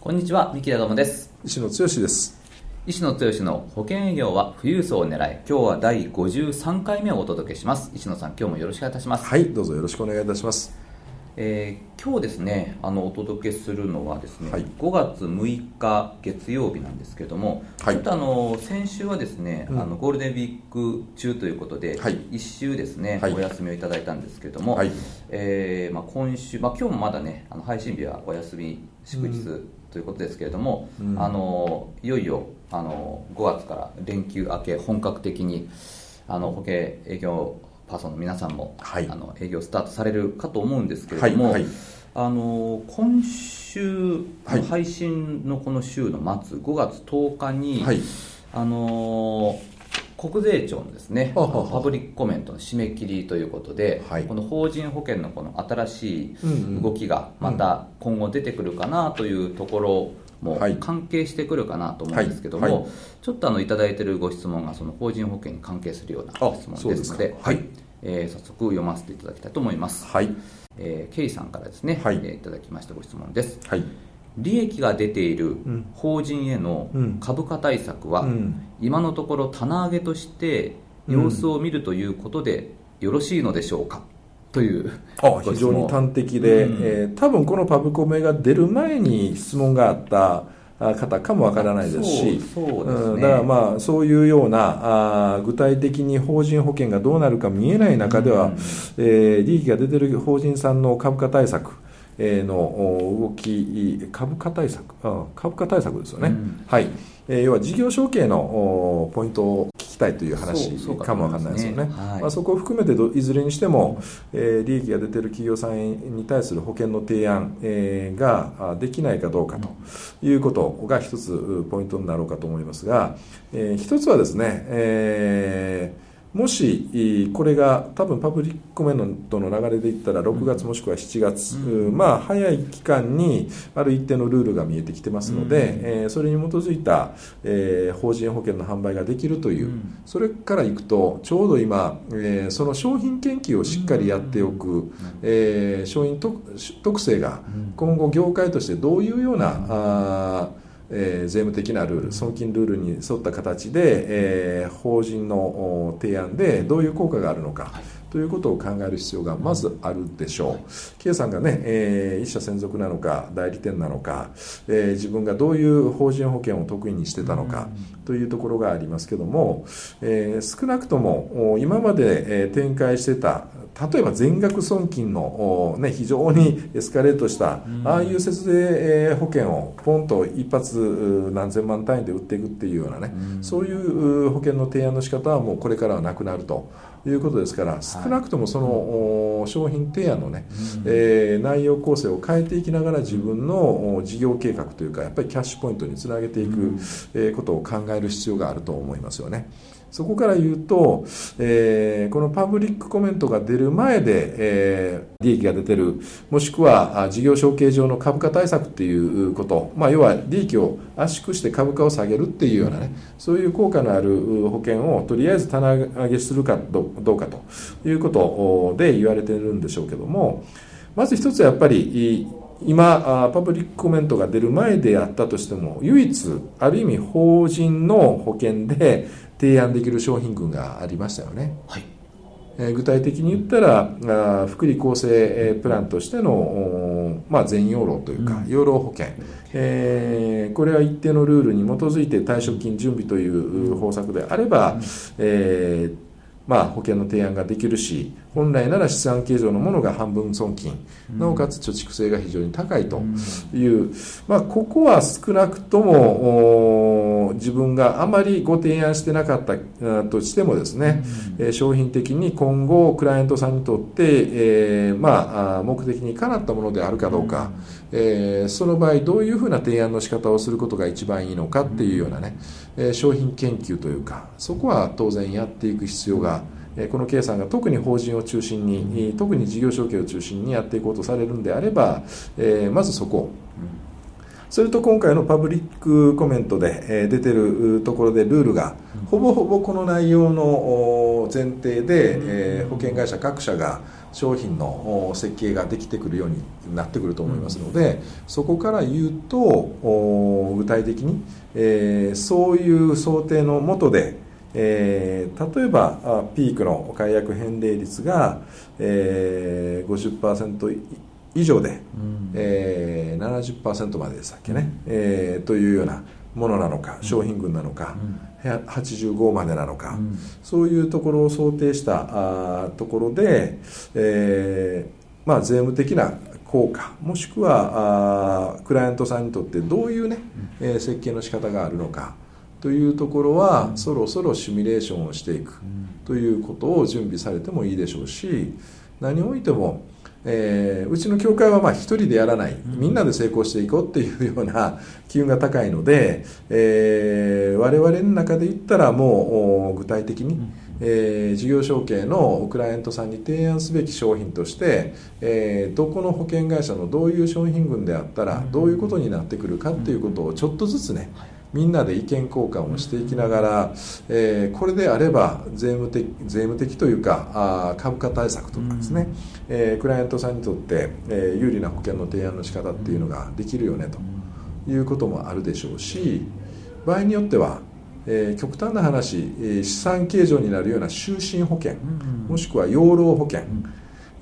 こんにちは三木田友です。石野剛です。石野剛の保険営業は富裕層を狙い今日は第53回目をお届けします。石野さん今日もよろしくお願いいたします。はいどうぞよろしくお願いいたします。えー、今日ですねあのお届けするのはですね、はい、5月6日月曜日なんですけども、はい、ちょっとあの先週はですね、うん、あのゴールデンウィーク中ということで、はい、1週ですね、お休みをいただいたんですけども、はい、えー、まあ、今週、まあ、今日もまだねあの配信日はお休み祝日、ということですけれども、うん、あのいよいよあの5月から連休明け本格的にあの保険営業パーソンの皆さんも、はい、あの営業スタートされるかと思うんですけれども、はいはい、あの今週配信のこの週の末、5月10日に、あの国税庁のですねパブリックコメントの締め切りということで、はい、この法人保険のこの新しい動きがまた今後出てくるかなというところも関係してくるかなと思うんですけども、はい。はい、ちょっとあのいただいているご質問がその法人保険に関係するような質問ですのではい、えー、早速読ませていただきたいと思います、はい。えー、ケイさんからですね、はい。えー、いただきましたご質問です、はい。利益が出ている法人への株価対策は、今のところ棚上げとして様子を見るということでよろしいのでしょうか、というあ非常に端的で、うん、えー、多分このパブコメが出る前に質問があった方かもわからないですし、だからまあそういうようなあ具体的に法人保険がどうなるか見えない中では、うん、えー、利益が出てる法人さんの株価対策の動き株価対策株価対策ですよね、うん、はい、えー、要は事業承継のポイントをたいという話かもわかんないですよね。そ、ねはい、まあ、そこを含めていずれにしても、えー、利益が出ている企業さんに対する保険の提案、えー、ができないかどうかということが一つポイントになろうかと思いますが、えー、一つはですね、えーもしこれが多分パブリックコメントの流れでいったら6月もしくは7月、うん、まあ早い期間にある一定のルールが見えてきてますので、うん、えー、それに基づいた、えー、法人保険の販売ができるという、うん、それからいくとちょうど今、えー、その商品研究をしっかりやっておく、うん、えー、商品特性が今後業界としてどういうような、あえー、税務的なルール損金ルールに沿った形で、えー、法人の提案でどういう効果があるのか、はい、ということを考える必要がまずあるでしょう、はい、K さんがね、えー、一社専属なのか代理店なのか、えー、自分がどういう法人保険を得意にしてたのかというところがありますけども、えー、少なくとも今まで、えー、展開してた例えば全額損金の、ね、非常にエスカレートした、ああいう節税保険をポンと一発何千万単位で売っていくっていうようなね、そういう保険の提案の仕方はもうこれからはなくなると。いうことですから少なくともその商品提案のね、えー、内容構成を変えていきながら自分の事業計画というかやっぱりキャッシュポイントにつなげていく、えことを考える必要があると思いますよね。そこから言うと、えー、このパブリックコメントが出る前で、えー、利益が出てる、もしくは事業承継上の株価対策っていうこと、まあ、要は利益を圧縮して株価を下げるっていうようなね、そういう効果のある保険をとりあえず棚上げするかどうかということで言われてるんでしょうけども、まず一つはやっぱり、今、パブリックコメントが出る前であったとしても、唯一、ある意味法人の保険で提案できる商品群がありましたよね。はい。え具体的に言ったら、福利厚生プランとしての、まあ、全養老というか、養老保険、えー、これは一定のルールに基づいて退職金準備という方策であれば、えーまあ、保険の提案ができるし本来なら資産形状のものが半分損金、なおかつ貯蓄性が非常に高いという、まあ、ここは少なくとも自分があまりご提案してなかったとしてもですね、うん、商品的に今後クライアントさんにとって、えー、まあ、目的にかなったものであるかどうか、うん、えー、その場合どういうふうな提案の仕方をすることが一番いいのかっていうようなね、え商品研究というかそこは当然やっていく必要がこの計算が特に法人を中心に特に事業承継を中心にやっていこうとされるんであれば、えまずそこ。それと今回のパブリックコメントで出てるところでルールがほぼほぼこの内容の前提で保険会社各社が商品の設計ができてくるようになってくると思いますのでそこから言うと具体的にそういう想定のもとでえー、例えばピークの解約返礼率が、えー、50%以上で、うん、えー、70%まででしたっけね、うん、えー、というようなものなのか商品群なのか、うん、85までなのか、うん、そういうところを想定したあところで、えーまあ、税務的な効果もしくはあクライアントさんにとってどういうね、うん、えー、設計の仕方があるのかというところは、そろそろシミュレーションをしていくということを準備されてもいいでしょうし何においてもえー、うちの教会はまあ一人でやらない。みんなで成功していこうっていうような 機運が高いので、えー、我々の中で言ったらもう具体的に、えー、事業承継のクライアントさんに提案すべき商品として、えー、どこの保険会社のどういう商品群であったらどういうことになってくるかっていうことをちょっとずつね、みんなで意見交換をしていきながら、えー、これであれば税務的税務的というかあ株価対策とかですね、うん、えー、クライアントさんにとって、えー、有利な保険の提案の仕方っていうのができるよねと。いうこともあるでしょうし場合によっては、えー、極端な話資産計上になるような終身保険、もしくは養老保険、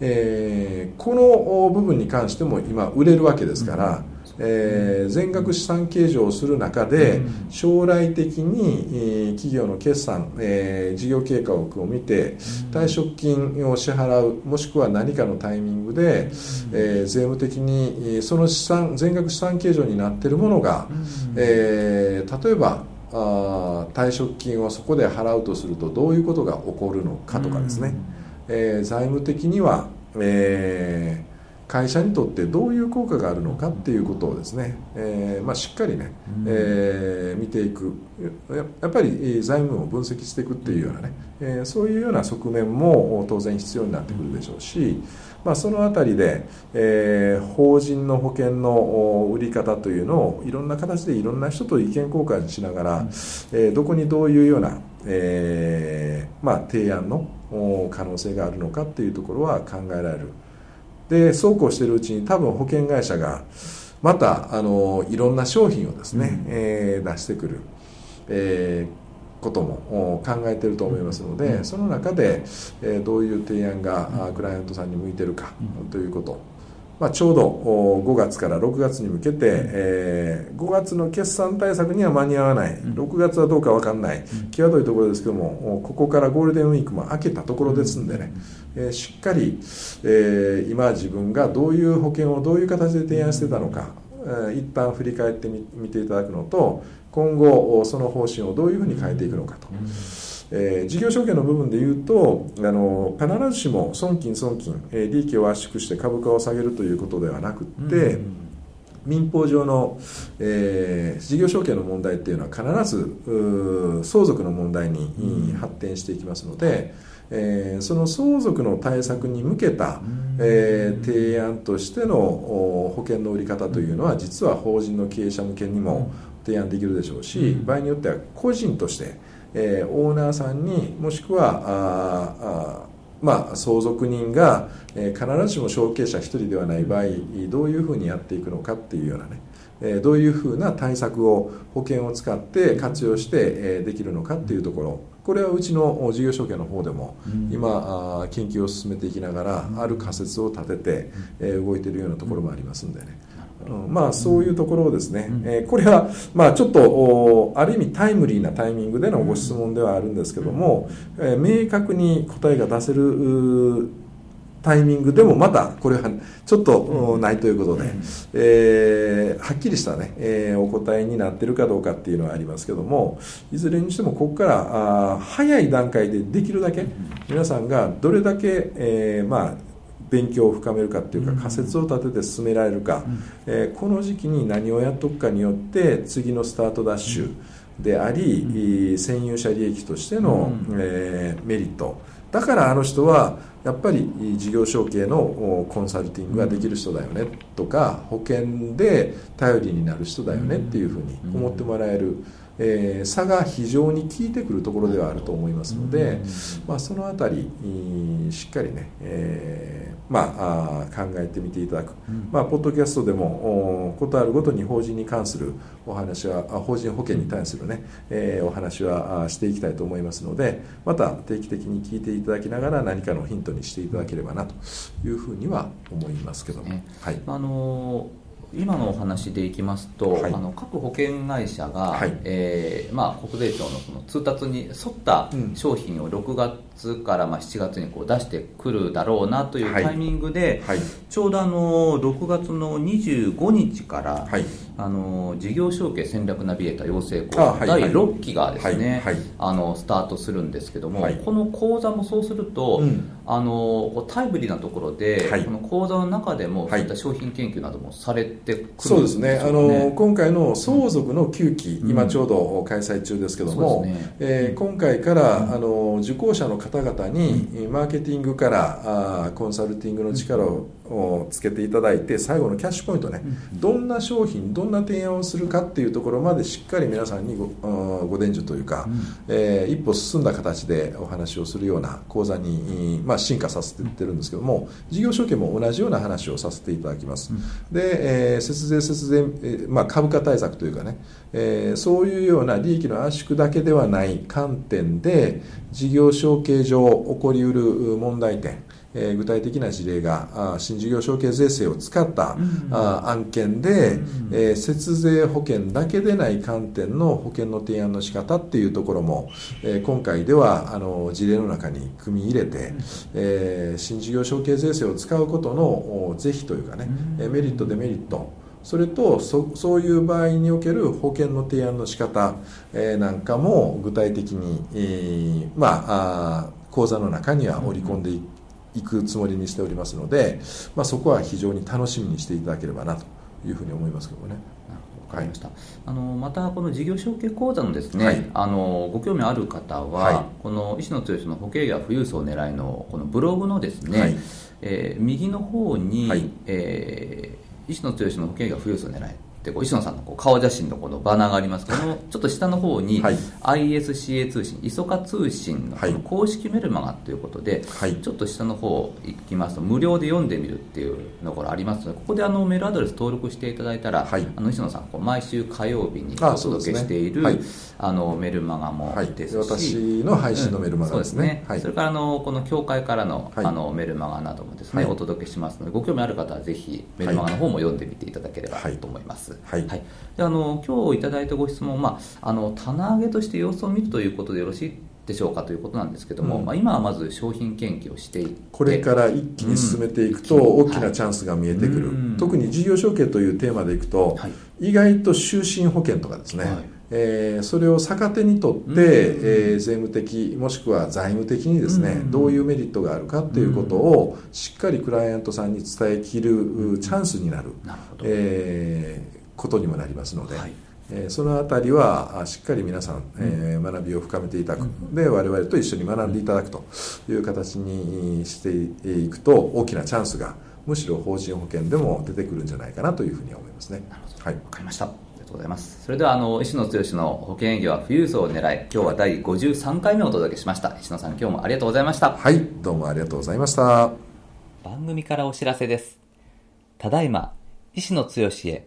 えー、この部分に関しても今売れるわけですから、えー、全額資産計上をする中で、将来的に、えー、企業の決算、えー、事業計画を見て退職金を支払うもしくは何かのタイミングで、えー、税務的にその資産全額資産計上になっているものが、えー、例えばあ退職金をそこで払うとするとどういうことが起こるのかとかですね、えー、財務的には、えー会社にとってどういう効果があるのかっていうことをですね、えーまあ、しっかりね、えー、見ていく。やっぱり財務を分析していくっていうようなね、えー、そういうような側面も当然必要になってくるでしょうし、まあ、その辺りで、えー、法人の保険の売り方というのをいろんな形でいろんな人と意見交換しながら、えー、どこにどういうような、えーまあ、提案の可能性があるのかっていうところは考えられる。でそうこうしているうちに多分保険会社がまたあのいろんな商品をですね、うん、えー、出してくる、えー、ことも考えていると思いますので、うん、その中で、えー、どういう提案がクライアントさんに向いてるかということ、まあ、ちょうど5月から6月に向けて、えー、5月の決算対策には間に合わない、6月はどうか分かんない、際どいところですけども、ここからゴールデンウィークも明けたところですんでね、えー、しっかり、えー、今自分がどういう保険をどういう形で提案してたのか、えー、一旦振り返ってみ見ていただくのと、今後、その方針をどういうふうに変えていくのかと。えー、事業承継の部分でいうとあの必ずしも損金損金、えー、利益を圧縮して株価を下げるということではなくって、うん、民法上の、えー、事業承継の問題っていうのは必ず相続の問題に発展していきますので、えー、その相続の対策に向けた、えー、提案としての保険の売り方というのは実は法人の経営者向けにも提案できるでしょうし場合によっては個人としてえー、オーナーさんにもしくはああまあ、相続人が、えー、必ずしも承継者1人ではない場合どういうふうにやっていくのかっていうようなね、えー、どういうふうな対策を保険を使って活用して、えー、できるのかっていうところ。これはうちの事業承継の方でも今、あ研究を進めていきながらある仮説を立てて、えー、動いているようなところもありますんでね。うん、まあそういうところをですね、うん、えー、これはまあちょっとある意味タイムリーなタイミングでのご質問ではあるんですけども、うん、えー、明確に答えが出せるタイミングでもまたこれはちょっとないということで、えー、はっきりしたね、えー、お答えになってるかどうかっていうのはありますけどもいずれにしてもここからあ早い段階でできるだけ皆さんがどれだけ、えー、まあ勉強を深めるかっていうか仮説を立てて進められるか、えー、この時期に何をやっとくかによって次のスタートダッシュであり、占有者利益としての、えー、メリット。だからあの人はやっぱり事業承継のコンサルティングができる人だよねとか保険で頼りになる人だよねっていうふうに思ってもらえる。えー、差が非常に効いてくるところではあると思いますので、まあ、その辺りしっかりね、えー、まあ、あ考えてみていただく、まあ、ポッドキャストでもことあるごとに法人に関するお話は法人保険に対するね、えー、お話はしていきたいと思いますのでまた定期的に聞いていただきながら何かのヒントにしていただければなというふうには思いますけども。はい、あのー今のお話でいきますと、はい、あの各保険会社が、はい、えー、まあ、国税庁のその通達に沿った商品を6月からまあ7月にこう出してくるだろうなというタイミングで、はい、ちょうどあの6月の25日から、あの事業承継戦略ナビゲーター養成講座第6期がですね、あのスタートするんですけども、この講座もそうすると、うん、あのタイムリーなところで、この講座の中でもそういった商品研究などもされてくるんそうですね。あの今回の相続の9期、うん、今ちょうど開催中ですけども、ね。えー、今回から、あの受講者の方々に、マーケティングからあコンサルティングの力ををつけていただいて最後のキャッシュポイントね、どんな商品どんな提案をするかっていうところまでしっかり皆さんにごご伝授というか、うん、えー、一歩進んだ形でお話をするような講座に、まあ、進化させていってるんですけども事業承継も同じような話をさせていただきます、うん、で、えー、節税節税、えーまあ、株価対策というかね、えー、そういうような利益の圧縮だけではない観点で事業承継上起こりうる問題点えー、具体的な事例があ新事業承継税制を使った、うん、あ案件で、うん、えー、節税保険だけでない観点の保険の提案の仕方っていうところも、えー、今回ではあの事例の中に組み入れて、うん、えー、新事業承継税制を使うことの是非というかね、うん、メリットデメリットそれとそそういう場合における保険の提案の仕方、えー、なんかも具体的に、えー、まあ講座の中には織り込んでい行くつもりにしておりますので、まあ、そこは非常に楽しみにしていただければなというふうに思いますけどね。わかりました、はい、あのまたこの事業承継講座のですね、はい、あのご興味ある方は、はい、この石野剛の保険や富裕層狙いのこのブログのですね、はい、えー、右の方に、はい、えー、石野剛の保険や富裕層狙いってこう石野さんのこう顔写真のこのバナーがあります。けどもちょっと下の方に、はい、ISCA 通信磯カ通信のこの公式メルマガということで、はい、ちょっと下の方行きますと無料で読んでみるっていうところありますのでここであのメールアドレス登録していただいたら、はい、あの石野さんこう毎週火曜日にお届けしているあ、ね、あのメルマガもですし、私の配信のメルマガですね。うん、それからあのこの協会からの,、あのメルマガなどもですね、お届けしますのでご興味ある方はぜひメルマガの方も読んでみていただければと思います。はい、はい。であの今日いただいたご質問、まあ、あの棚上げとして様子を見るということでよろしいでしょうかということなんですけども、うん、まあ、今はまず商品研究をしていこれから一気に進めていくと大きなチャンスが見えてくる、はい、特に事業承継というテーマでいくと、はい、意外と終身保険とかですね、はい。えー、それを逆手にとって、えー、税務的もしくは財務的にですね、どういうメリットがあるかということをしっかりクライアントさん。に伝えきるチャンスになる、えー、ことにもなりますので、はい、えー、そのあたりはしっかり皆さん、えー、学びを深めていただく、で我々と一緒に学んでいただくという形にしていくと大きなチャンスがむしろ法人保険でも出てくるんじゃないかなというふうに思いますね。なるほど。はい。わかりました。ありがとうございます。それでは、あの、石野剛の保険営業は富裕層を狙い、今日は第53回目をお届けしました。石野さん、今日もありがとうございました。はい、どうもありがとうございました。番組からお知らせです。ただいま、石野剛へ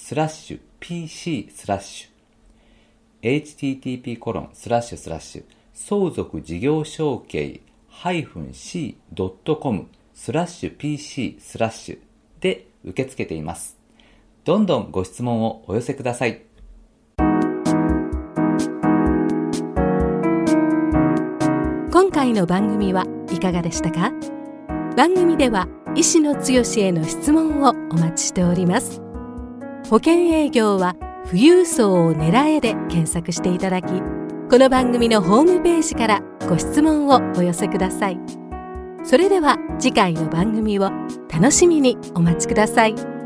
スラッシュ pc スラッシュ http コロンスラッシュスラッシュ。相続事業承継 -c.com スラッシュ pc スラッシュで受け付けています。どんどんご質問をお寄せください。今回の番組はいかがでしたか？番組では石野剛への質問をお待ちしております。保険営業は富裕層を狙えで検索していただきこの番組のホームページからご質問をお寄せくださいそれでは次回の番組を楽しみにお待ちください。